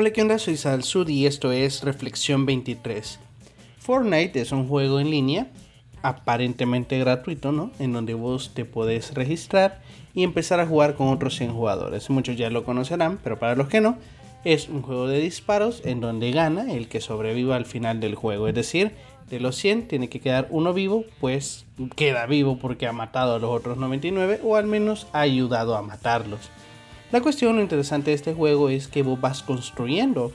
Hola, ¿qué onda? Soy Salsud y esto es Reflexión 23. Fortnite es un juego en línea, aparentemente gratuito, ¿no? En donde vos te podés registrar y empezar a jugar con otros 100 jugadores. Muchos ya lo conocerán, pero para los que no, es un juego de disparos en donde gana el que sobreviva al final del juego. Es decir, de los 100 tiene que quedar uno vivo, pues queda vivo porque ha matado a los otros 99 o al menos ha ayudado a matarlos. La cuestión interesante de este juego es que vos vas construyendo.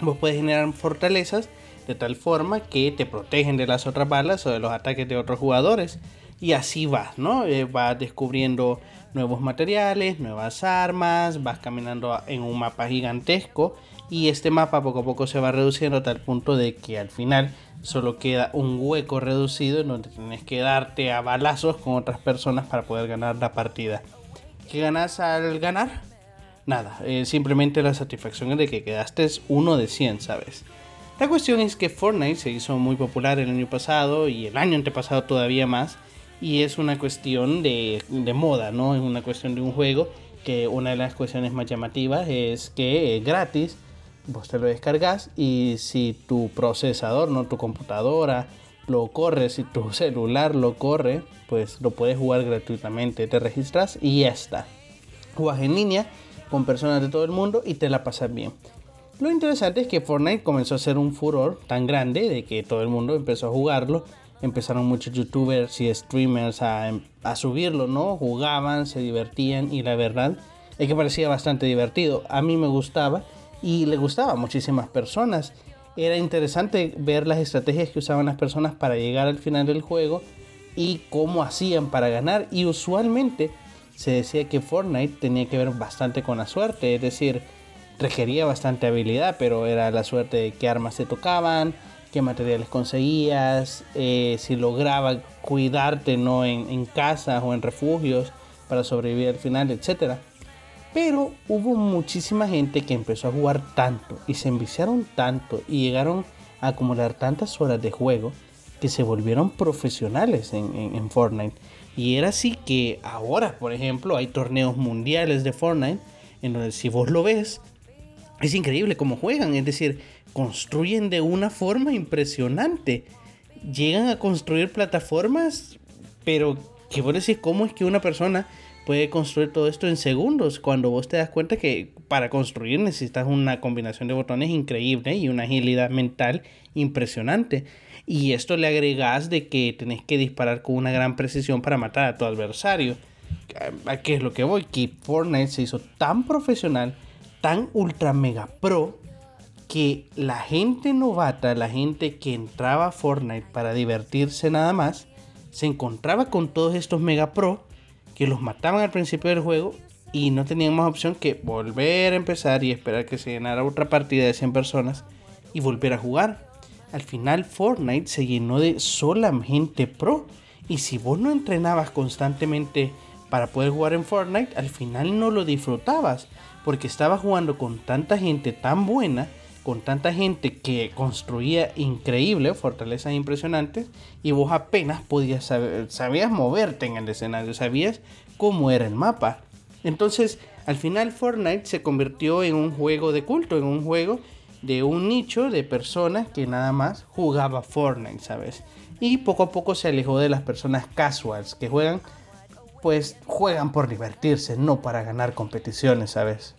Vos puedes generar fortalezas de tal forma que te protegen de las otras balas o de los ataques de otros jugadores. Y así vas, ¿no? Eh, vas descubriendo nuevos materiales, nuevas armas, vas caminando en un mapa gigantesco y este mapa poco a poco se va reduciendo a tal punto de que al final solo queda un hueco reducido en donde tienes que darte a balazos con otras personas para poder ganar la partida. ¿Qué ganas al ganar? Nada, eh, simplemente la satisfacción de que quedaste uno de 100, ¿sabes? La cuestión es que Fortnite se hizo muy popular el año pasado y el año antepasado todavía más. Y es una cuestión de, de moda, ¿no? Es una cuestión de un juego que una de las cuestiones más llamativas es que es gratis, vos te lo descargas y si tu procesador, no tu computadora, lo corre, si tu celular lo corre, pues lo puedes jugar gratuitamente. Te registras y ya está. Juegas en línea con personas de todo el mundo y te la pasas bien. Lo interesante es que Fortnite comenzó a ser un furor tan grande de que todo el mundo empezó a jugarlo. Empezaron muchos youtubers y streamers a, a subirlo, ¿no? Jugaban, se divertían y la verdad es que parecía bastante divertido. A mí me gustaba y le gustaba a muchísimas personas era interesante ver las estrategias que usaban las personas para llegar al final del juego y cómo hacían para ganar. Y usualmente se decía que Fortnite tenía que ver bastante con la suerte, es decir, requería bastante habilidad, pero era la suerte de qué armas se tocaban, qué materiales conseguías, eh, si lograba cuidarte no en, en casas o en refugios para sobrevivir al final, etcétera. Pero hubo muchísima gente que empezó a jugar tanto y se enviciaron tanto y llegaron a acumular tantas horas de juego que se volvieron profesionales en, Fortnite. Y era así que ahora, por ejemplo, hay torneos mundiales de Fortnite en donde si vos lo ves, es increíble cómo juegan. Es decir, construyen de una forma impresionante. Llegan a construir plataformas, pero que vos decís, ¿cómo es que una persona puede construir todo esto en segundos cuando vos te das cuenta que para construir necesitas una combinación de botones increíble y una agilidad mental impresionante. Y esto le agregas de que tenés que disparar con una gran precisión para matar a tu adversario. ¿A qué es lo que voy? Que Fortnite se hizo tan profesional, tan ultra mega pro, que la gente novata, la gente que entraba a Fortnite para divertirse nada más, se encontraba con todos estos mega pro que los mataban al principio del juego y no tenían más opción que volver a empezar y esperar que se llenara otra partida de 100 personas y volver a jugar. Al final Fortnite se llenó de solamente pro y si vos no entrenabas constantemente para poder jugar en Fortnite, al final no lo disfrutabas porque estabas jugando con tanta gente tan buena con tanta gente que construía increíble, fortalezas impresionantes, y vos apenas podías saber, sabías moverte en el escenario, sabías cómo era el mapa. Entonces, al final Fortnite se convirtió en un juego de culto, en un juego de un nicho de personas que nada más jugaba Fortnite, ¿sabes? Y poco a poco se alejó de las personas casuals que juegan, pues juegan por divertirse, no para ganar competiciones, ¿sabes?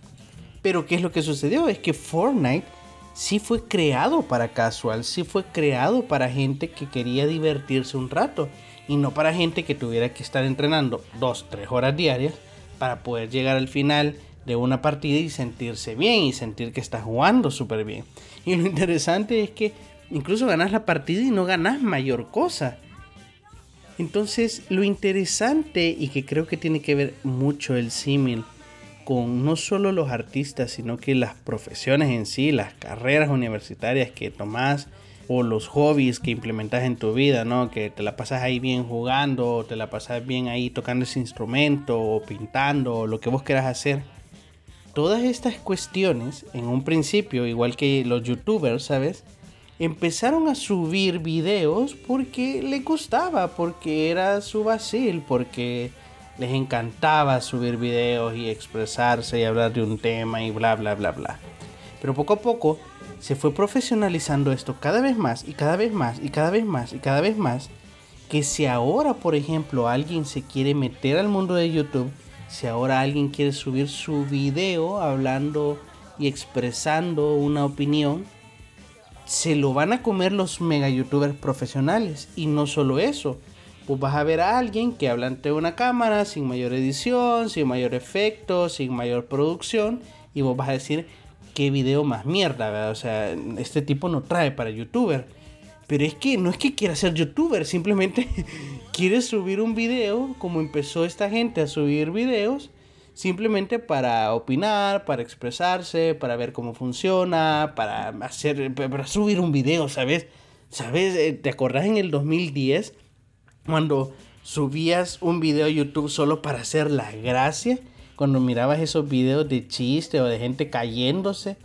Pero ¿qué es lo que sucedió? Es que Fortnite sí fue creado para casual, sí fue creado para gente que quería divertirse un rato y no para gente que tuviera que estar entrenando dos, tres horas diarias para poder llegar al final de una partida y sentirse bien y sentir que está jugando súper bien. Y lo interesante es que incluso ganas la partida y no ganas mayor cosa. Entonces lo interesante y que creo que tiene que ver mucho el símil con no solo los artistas, sino que las profesiones en sí, las carreras universitarias que tomás o los hobbies que implementas en tu vida, ¿no? Que te la pasas ahí bien jugando, o te la pasas bien ahí tocando ese instrumento, o pintando, lo que vos quieras hacer. Todas estas cuestiones, en un principio, igual que los youtubers, ¿sabes? Empezaron a subir videos porque les gustaba, porque era su vacil, porque les encantaba subir videos y expresarse y hablar de un tema y bla bla bla bla. Pero poco a poco se fue profesionalizando esto cada vez más y cada vez más y cada vez más y cada vez más. Que si ahora, por ejemplo, alguien se quiere meter al mundo de YouTube, si ahora alguien quiere subir su video hablando y expresando una opinión, se lo van a comer los mega youtubers profesionales. Y no solo eso, pues vas a ver a alguien que habla ante una cámara sin mayor edición, sin mayor efecto, sin mayor producción. Y vos vas a decir, qué video más mierda. O sea, este tipo no trae para youtuber. Pero es que no es que quiera ser youtuber, simplemente quiere subir un video como empezó esta gente a subir videos simplemente para opinar, para expresarse, para ver cómo funciona, para hacer, para subir un video, ¿sabes? ¿Sabes? Eh, ¿Te acordás en el 2010 cuando subías un video a YouTube solo para hacer la gracia? Cuando mirabas esos videos de chiste o de gente cayéndose.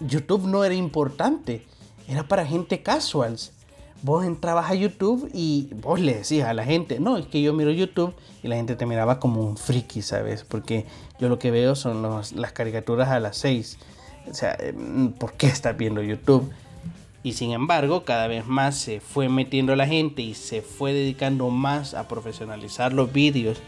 YouTube no era importante, era para gente casuals vos entrabas a YouTube y vos le decías a la gente, no, es que yo miro YouTube y la gente te miraba como un friki, ¿sabes? Porque yo lo que veo son las caricaturas a las 6. O sea, ¿por qué estás viendo YouTube? Y sin embargo, cada vez más se fue metiendo la gente y se fue dedicando más a profesionalizar los vídeos.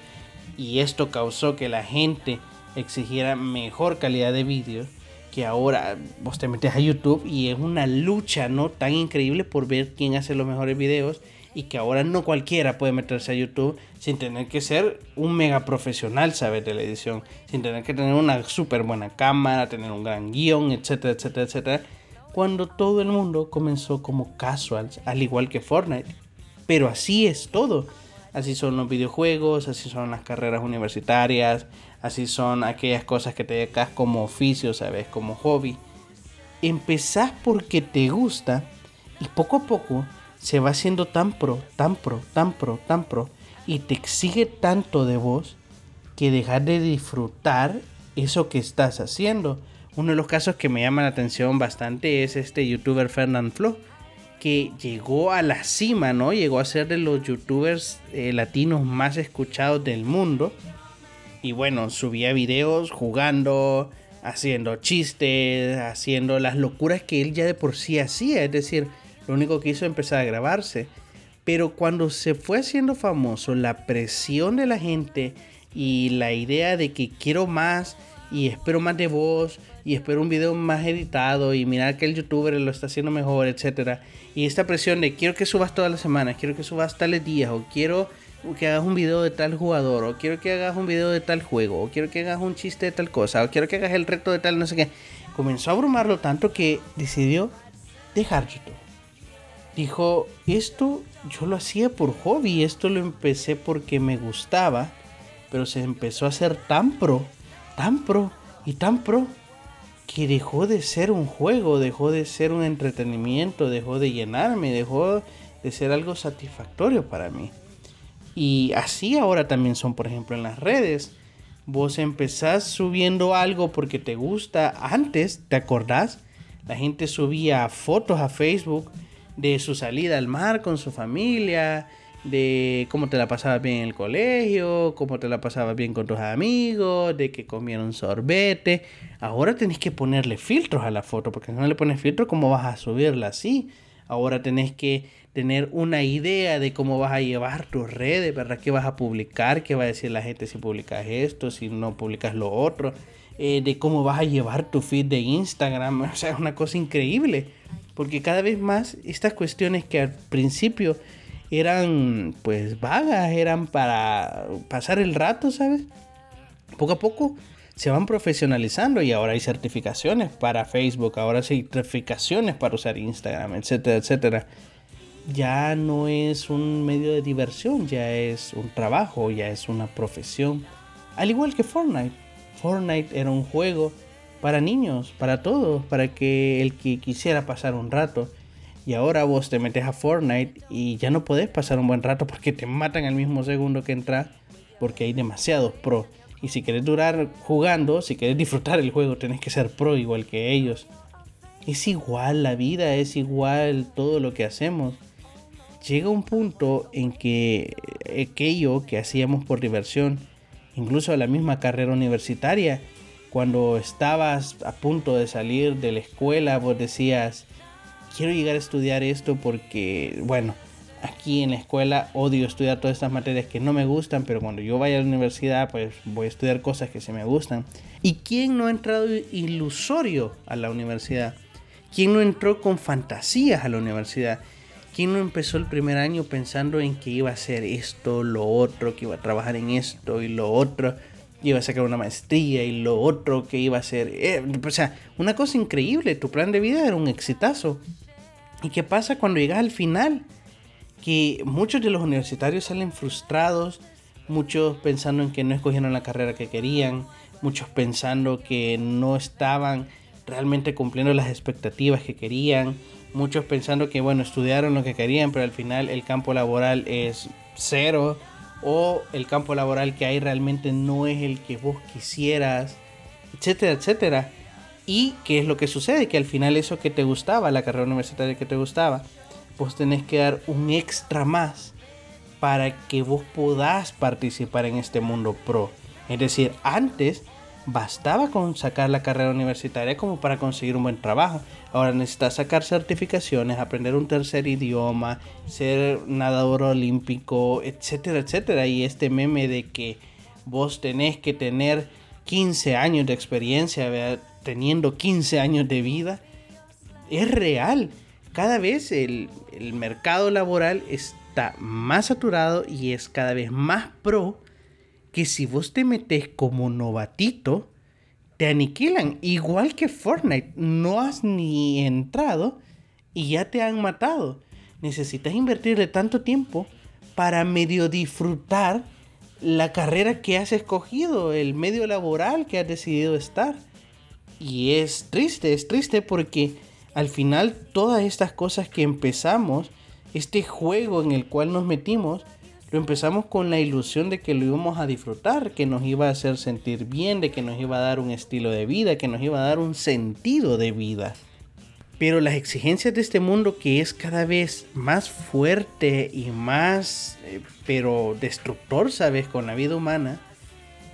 Y esto causó que la gente exigiera mejor calidad de vídeos que ahora vos te metes a YouTube y es una lucha no tan increíble por ver quién hace los mejores videos y que ahora no cualquiera puede meterse a YouTube sin tener que ser un mega profesional, ¿sabes? De la edición, sin tener que tener una súper buena cámara, tener un gran guion, etcétera, etcétera, etcétera. Cuando todo el mundo comenzó como casuals, al igual que Fortnite. Pero así es todo. Así son los videojuegos, así son las carreras universitarias, así son aquellas cosas que te dedicas como oficio, ¿sabes? Como hobby. Empezás porque te gusta y poco a poco se va haciendo tan pro, tan pro, tan pro, tan pro y te exige tanto de vos que dejar de disfrutar eso que estás haciendo. Uno de los casos que me llama la atención bastante es este youtuber Fernand Flo, que llegó a la cima, ¿no? Llegó a ser de los youtubers eh, latinos más escuchados del mundo y bueno, subía videos jugando, haciendo chistes, haciendo las locuras que él ya de por sí hacía. Es decir, lo único que hizo es empezar a grabarse. Pero cuando se fue haciendo famoso, la presión de la gente y la idea de que quiero más y espero más de voz y espero un video más editado y mirar que el youtuber lo está haciendo mejor, etcétera. Y esta presión de quiero que subas todas las semanas, quiero que subas tales días o quiero que hagas un video de tal jugador, o quiero que hagas un video de tal juego, o quiero que hagas un chiste de tal cosa, o quiero que hagas el reto de tal no sé qué. Comenzó a abrumarlo tanto que decidió dejar YouTube. Dijo, esto yo lo hacía por hobby, esto lo empecé porque me gustaba, pero se empezó a hacer tan pro, tan pro y tan pro que dejó de ser un juego, dejó de ser un entretenimiento, dejó de llenarme, dejó de ser algo satisfactorio para mí. Y así ahora también son, por ejemplo, en las redes. Vos empezás subiendo algo porque te gusta. Antes, ¿te acordás? La gente subía fotos a Facebook de su salida al mar con su familia, de cómo te la pasabas bien en el colegio, cómo te la pasabas bien con tus amigos, de que comieron sorbete. Ahora tenés que ponerle filtros a la foto, porque si no le pones filtros, ¿cómo vas a subirla así? Ahora tenés que tener una idea de cómo vas a llevar tus redes, ¿verdad? ¿Qué vas a publicar? ¿Qué va a decir la gente si publicas esto, si no publicas lo otro? Eh, de cómo vas a llevar tu feed de Instagram. O sea, es una cosa increíble. Porque cada vez más estas cuestiones que al principio eran pues vagas, eran para pasar el rato, ¿sabes? Poco a poco se van profesionalizando y ahora hay certificaciones para Facebook, ahora hay certificaciones para usar Instagram, etcétera, etcétera ya no es un medio de diversión, ya es un trabajo, ya es una profesión. Al igual que Fortnite. Fortnite era un juego para niños, para todos, para que el que quisiera pasar un rato. Y ahora vos te metes a Fortnite y ya no podés pasar un buen rato porque te matan al mismo segundo que entras porque hay demasiados pro. Y si querés durar jugando, si querés disfrutar el juego, tenés que ser pro igual que ellos. Es igual la vida, es igual todo lo que hacemos llega un punto en que aquello que hacíamos por diversión, incluso la misma carrera universitaria, cuando estabas a punto de salir de la escuela, vos decías, quiero llegar a estudiar esto porque, bueno, aquí en la escuela odio estudiar todas estas materias que no me gustan, pero cuando yo vaya a la universidad, pues voy a estudiar cosas que se me gustan. ¿Y quién no ha entrado ilusorio a la universidad? ¿Quién no entró con fantasías a la universidad? ¿Quién no empezó el primer año pensando en que iba a hacer esto, lo otro, que iba a trabajar en esto y lo otro? Iba a sacar una maestría y lo otro que iba a hacer. Eh, o sea, una cosa increíble. Tu plan de vida era un exitazo. ¿Y qué pasa cuando llegas al final? Que muchos de los universitarios salen frustrados, muchos pensando en que no escogieron la carrera que querían, muchos pensando que no estaban realmente cumpliendo las expectativas que querían, muchos pensando que bueno, estudiaron lo que querían, pero al final el campo laboral es cero o el campo laboral que hay realmente no es el que vos quisieras, etcétera, etcétera. Y qué es lo que sucede, que al final eso que te gustaba, la carrera universitaria que te gustaba, vos tenés que dar un extra más para que vos puedas participar en este mundo pro. Es decir, antes bastaba con sacar la carrera universitaria como para conseguir un buen trabajo. Ahora necesitas sacar certificaciones, aprender un tercer idioma, ser nadador olímpico, etcétera, etcétera. Y este meme de que vos tenés que tener 15 años de experiencia, teniendo 15 años de vida, es real. Cada vez el, el mercado laboral está más saturado y es cada vez más pro que si vos te metes como novatito, te aniquilan. Igual que Fortnite, no has ni entrado y ya te han matado. Necesitas invertirle tanto tiempo para medio disfrutar la carrera que has escogido, el medio laboral que has decidido estar. Y es triste, es triste porque al final todas estas cosas que empezamos, este juego en el cual nos metimos, lo empezamos con la ilusión de que lo íbamos a disfrutar, que nos iba a hacer sentir bien, de que nos iba a dar un estilo de vida, que nos iba a dar un sentido de vida. Pero las exigencias de este mundo que es cada vez más fuerte y más, eh, pero destructor, ¿sabes? Con la vida humana,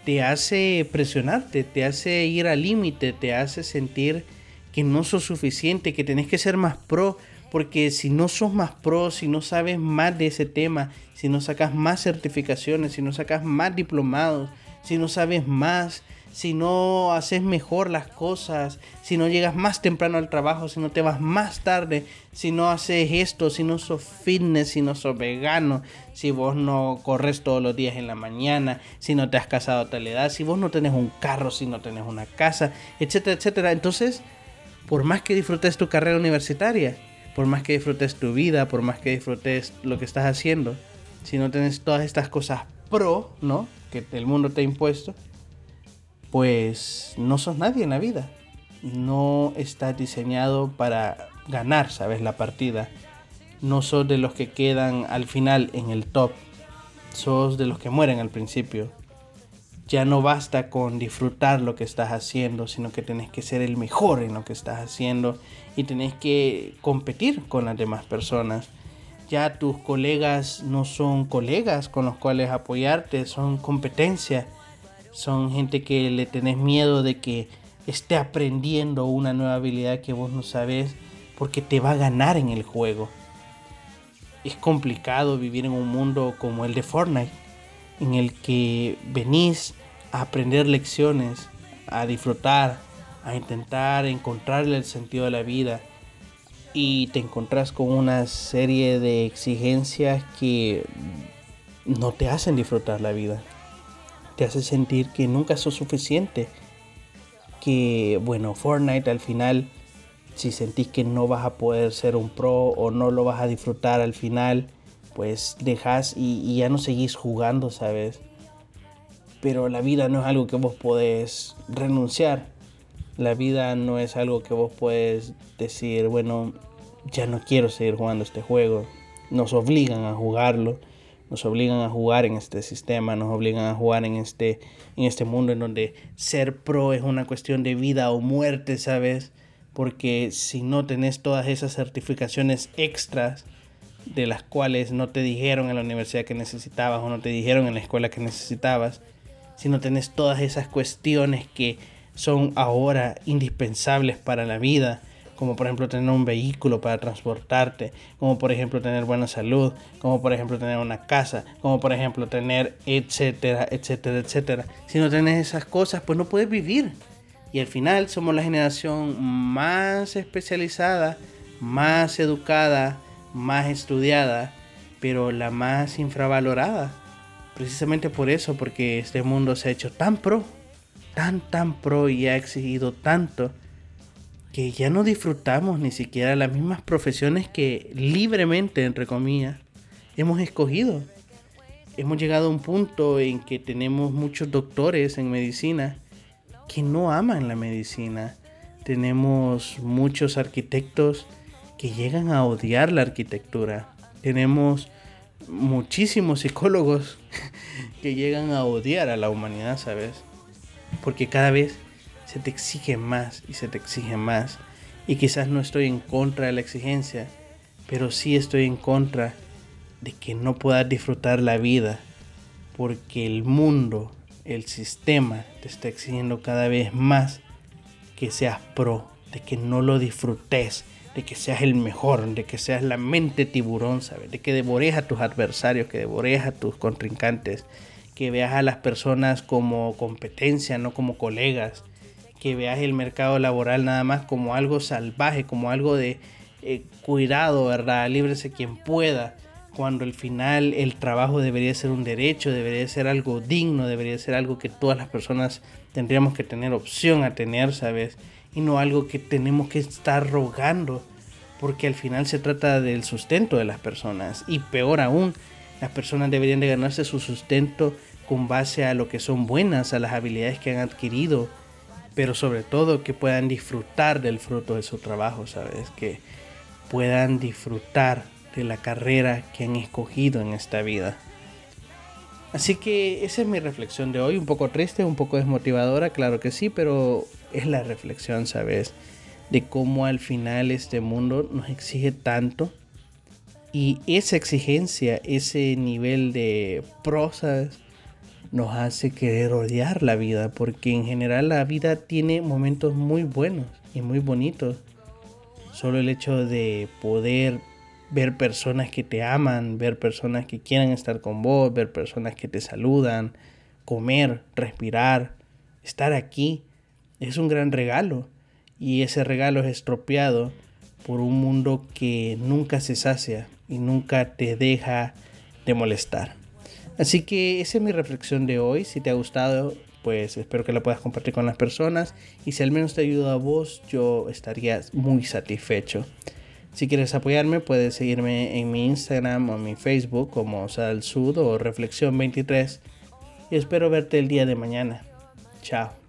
te hace presionarte, te hace ir al límite, te hace sentir que no sos suficiente, que tenés que ser más pro, porque si no sos más pro, si no sabes más de ese tema, si no sacas más certificaciones, si no sacas más diplomados, si no sabes más, si no haces mejor las cosas, si no llegas más temprano al trabajo, si no te vas más tarde, si no haces esto, si no sos fitness, si no sos vegano, si vos no corres todos los días en la mañana, si no te has casado a tal edad, si vos no tenés un carro, si no tenés una casa, etcétera, etcétera. Entonces, por más que disfrutes tu carrera universitaria, por más que disfrutes tu vida, por más que disfrutes lo que estás haciendo, si no tienes todas estas cosas pro, ¿no? Que el mundo te ha impuesto, pues no sos nadie en la vida. No estás diseñado para ganar, ¿sabes? La partida. No sos de los que quedan al final en el top. Sos de los que mueren al principio ya no basta con disfrutar lo que estás haciendo, sino que tenés que ser el mejor en lo que estás haciendo y tenés que competir con las demás personas. Ya tus colegas no son colegas con los cuales apoyarte, son competencia. Son gente que le tenés miedo de que esté aprendiendo una nueva habilidad que vos no sabes porque te va a ganar en el juego. Es complicado vivir en un mundo como el de Fortnite en el que venís a aprender lecciones, a disfrutar, a intentar encontrarle el sentido de la vida y te encontrás con una serie de exigencias que no te hacen disfrutar la vida. Te hace sentir que nunca sos suficiente. Que bueno, Fortnite al final, si sentís que no vas a poder ser un pro o no lo vas a disfrutar al final, pues dejas y, ya no seguís jugando, ¿sabes? Pero la vida no es algo que vos podés renunciar. La vida no es algo que vos puedes decir, bueno, ya no quiero seguir jugando este juego. Nos obligan a jugarlo, nos obligan a jugar en este sistema, nos obligan a jugar en este, en este mundo en donde ser pro es una cuestión de vida o muerte, ¿sabes? Porque si no tenés todas esas certificaciones extras, de las cuales no te dijeron en la universidad que necesitabas o no te dijeron en la escuela que necesitabas, si no tenés todas esas cuestiones que son ahora indispensables para la vida, como por ejemplo tener un vehículo para transportarte, como por ejemplo tener buena salud, como por ejemplo tener una casa, como por ejemplo tener etcétera, etcétera, etcétera. Si no tienes esas cosas, pues no puedes vivir. Y al final somos la generación más especializada, más educada, más estudiada, pero la más infravalorada. Precisamente por eso, porque este mundo se ha hecho tan pro, tan, tan pro y ha exigido tanto que ya no disfrutamos ni siquiera las mismas profesiones que libremente, entre comillas, hemos escogido. Hemos llegado a un punto en que tenemos muchos doctores en medicina que no aman la medicina. Tenemos muchos arquitectos que llegan a odiar la arquitectura. Tenemos muchísimos psicólogos que llegan a odiar a la humanidad, ¿sabes? Porque cada vez se te exige más y se te exige más. Y quizás no estoy en contra de la exigencia, pero sí estoy en contra de que no puedas disfrutar la vida porque el mundo, el sistema te está exigiendo cada vez más que seas pro, de que no lo disfrutes, de que seas el mejor, de que seas la mente tiburón, ¿sabes? De que devores a tus adversarios, que devores a tus contrincantes, que veas a las personas como competencia, no como colegas, que veas el mercado laboral nada más como algo salvaje, como algo de eh, cuidado, ¿verdad? Líbrese quien pueda, cuando al final el trabajo debería ser un derecho, debería ser algo digno, debería ser algo que todas las personas tendríamos que tener opción a tener, ¿sabes? Y no algo que tenemos que estar rogando, porque al final se trata del sustento de las personas. Y peor aún, las personas deberían de ganarse su sustento con base a lo que son buenas, a las habilidades que han adquirido, pero sobre todo que puedan disfrutar del fruto de su trabajo, ¿sabes? Que puedan disfrutar de la carrera que han escogido en esta vida. Así que esa es mi reflexión de hoy, un poco triste, un poco desmotivadora, claro que sí, pero es la reflexión, ¿sabes? De cómo al final este mundo nos exige tanto y esa exigencia, ese nivel de prosas, nos hace querer odiar la vida, porque en general la vida tiene momentos muy buenos y muy bonitos. Solo el hecho de poder ver personas que te aman, ver personas que quieran estar con vos, ver personas que te saludan, comer, respirar, estar aquí, es un gran regalo. Y ese regalo es estropeado por un mundo que nunca se sacia y nunca te deja de molestar. Así que esa es mi reflexión de hoy. Si te ha gustado, pues espero que la puedas compartir con las personas. Y si al menos te ayuda a vos, yo estaría muy satisfecho. Si quieres apoyarme, puedes seguirme en mi Instagram o mi Facebook como Sal Sud o Reflexión 23. Y espero verte el día de mañana. Chao.